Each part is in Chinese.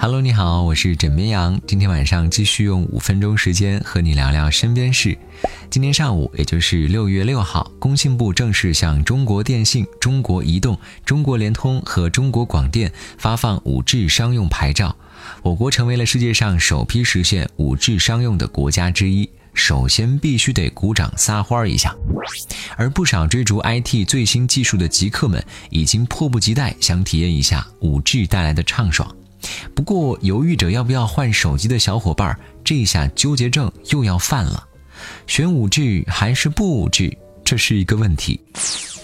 Hello，你好，我是枕边羊。今天晚上继续用五分钟时间和你聊聊身边事。今天上午，也就是六月六号，工信部正式向中国电信、中国移动、中国联通和中国广电发放五 G 商用牌照。我国成为了世界上首批实现五 G 商用的国家之一。首先必须得鼓掌撒花一下，而不少追逐 IT 最新技术的极客们，已经迫不及待想体验一下五 G 带来的畅爽。不过，犹豫着要不要换手机的小伙伴，这下纠结症又要犯了。选五 G 还是不五 G，这是一个问题。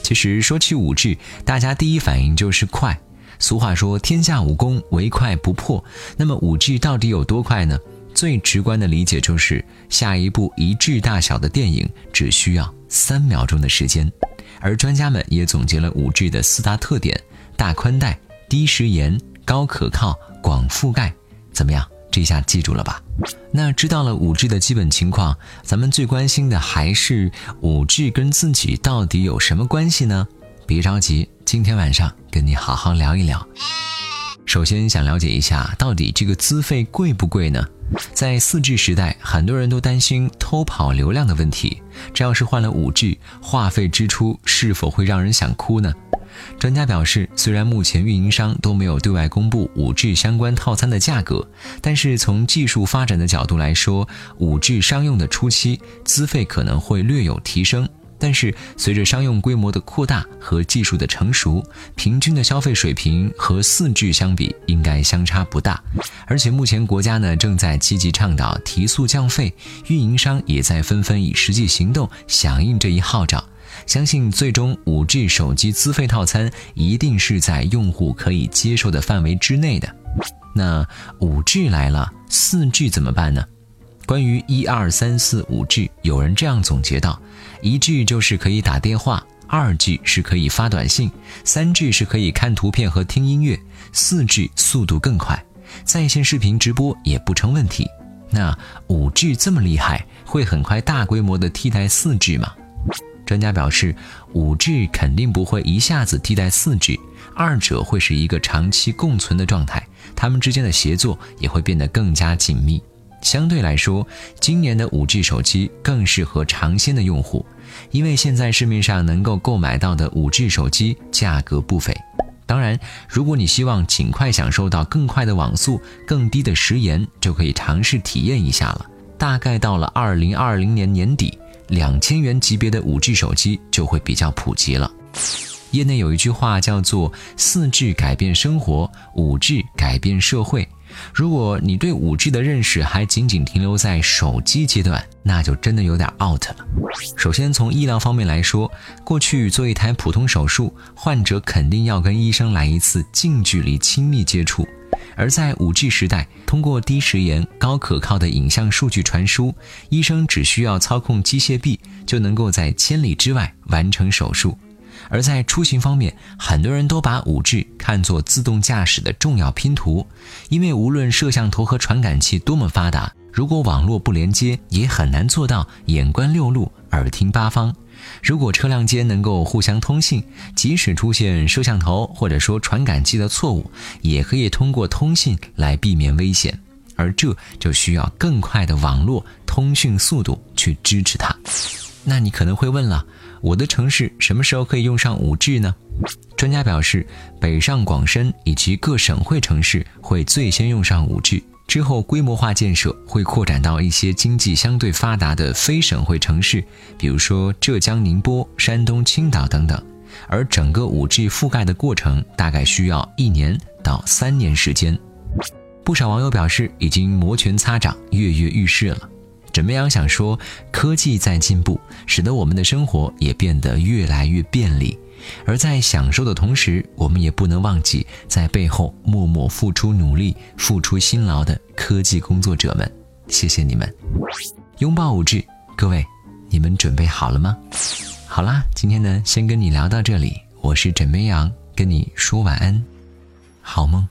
其实说起五 G，大家第一反应就是快。俗话说，天下武功唯快不破。那么五 G 到底有多快呢？最直观的理解就是，下一部一 G 大小的电影只需要三秒钟的时间。而专家们也总结了五 G 的四大特点：大宽带、低时延。高可靠、广覆盖，怎么样？这下记住了吧？那知道了五 G 的基本情况，咱们最关心的还是五 G 跟自己到底有什么关系呢？别着急，今天晚上跟你好好聊一聊。首先想了解一下，到底这个资费贵不贵呢？在四 G 时代，很多人都担心偷跑流量的问题，这要是换了五 G，话费支出是否会让人想哭呢？专家表示，虽然目前运营商都没有对外公布 5G 相关套餐的价格，但是从技术发展的角度来说，5G 商用的初期资费可能会略有提升。但是随着商用规模的扩大和技术的成熟，平均的消费水平和 4G 相比应该相差不大。而且目前国家呢正在积极倡导提速降费，运营商也在纷纷以实际行动响应这一号召。相信最终五 G 手机资费套餐一定是在用户可以接受的范围之内的。那五 G 来了，四 G 怎么办呢？关于一二三四五 G，有人这样总结到：一 G 就是可以打电话，二 G 是可以发短信，三 G 是可以看图片和听音乐，四 G 速度更快，在线视频直播也不成问题。那五 G 这么厉害，会很快大规模的替代四 G 吗？专家表示，5G 肯定不会一下子替代 4G，二者会是一个长期共存的状态，它们之间的协作也会变得更加紧密。相对来说，今年的 5G 手机更适合尝鲜的用户，因为现在市面上能够购买到的 5G 手机价格不菲。当然，如果你希望尽快享受到更快的网速、更低的时延，就可以尝试体验一下了。大概到了2020年年底。两千元级别的五 G 手机就会比较普及了。业内有一句话叫做“四 G 改变生活，五 G 改变社会”。如果你对五 G 的认识还仅仅停留在手机阶段，那就真的有点 out 了。首先从医疗方面来说，过去做一台普通手术，患者肯定要跟医生来一次近距离亲密接触。而在 5G 时代，通过低时延、高可靠的影像数据传输，医生只需要操控机械臂，就能够在千里之外完成手术。而在出行方面，很多人都把 5G 看作自动驾驶的重要拼图，因为无论摄像头和传感器多么发达，如果网络不连接，也很难做到眼观六路，耳听八方。如果车辆间能够互相通信，即使出现摄像头或者说传感器的错误，也可以通过通信来避免危险。而这就需要更快的网络通讯速度去支持它。那你可能会问了，我的城市什么时候可以用上 5G 呢？专家表示，北上广深以及各省会城市会最先用上 5G。之后，规模化建设会扩展到一些经济相对发达的非省会城市，比如说浙江宁波、山东青岛等等。而整个 5G 覆盖的过程大概需要一年到三年时间。不少网友表示已经摩拳擦掌、跃跃欲试了。枕边羊想说，科技在进步，使得我们的生活也变得越来越便利。而在享受的同时，我们也不能忘记在背后默默付出努力、付出辛劳的科技工作者们。谢谢你们！拥抱五 G，各位，你们准备好了吗？好啦，今天呢，先跟你聊到这里。我是枕边羊，跟你说晚安，好梦。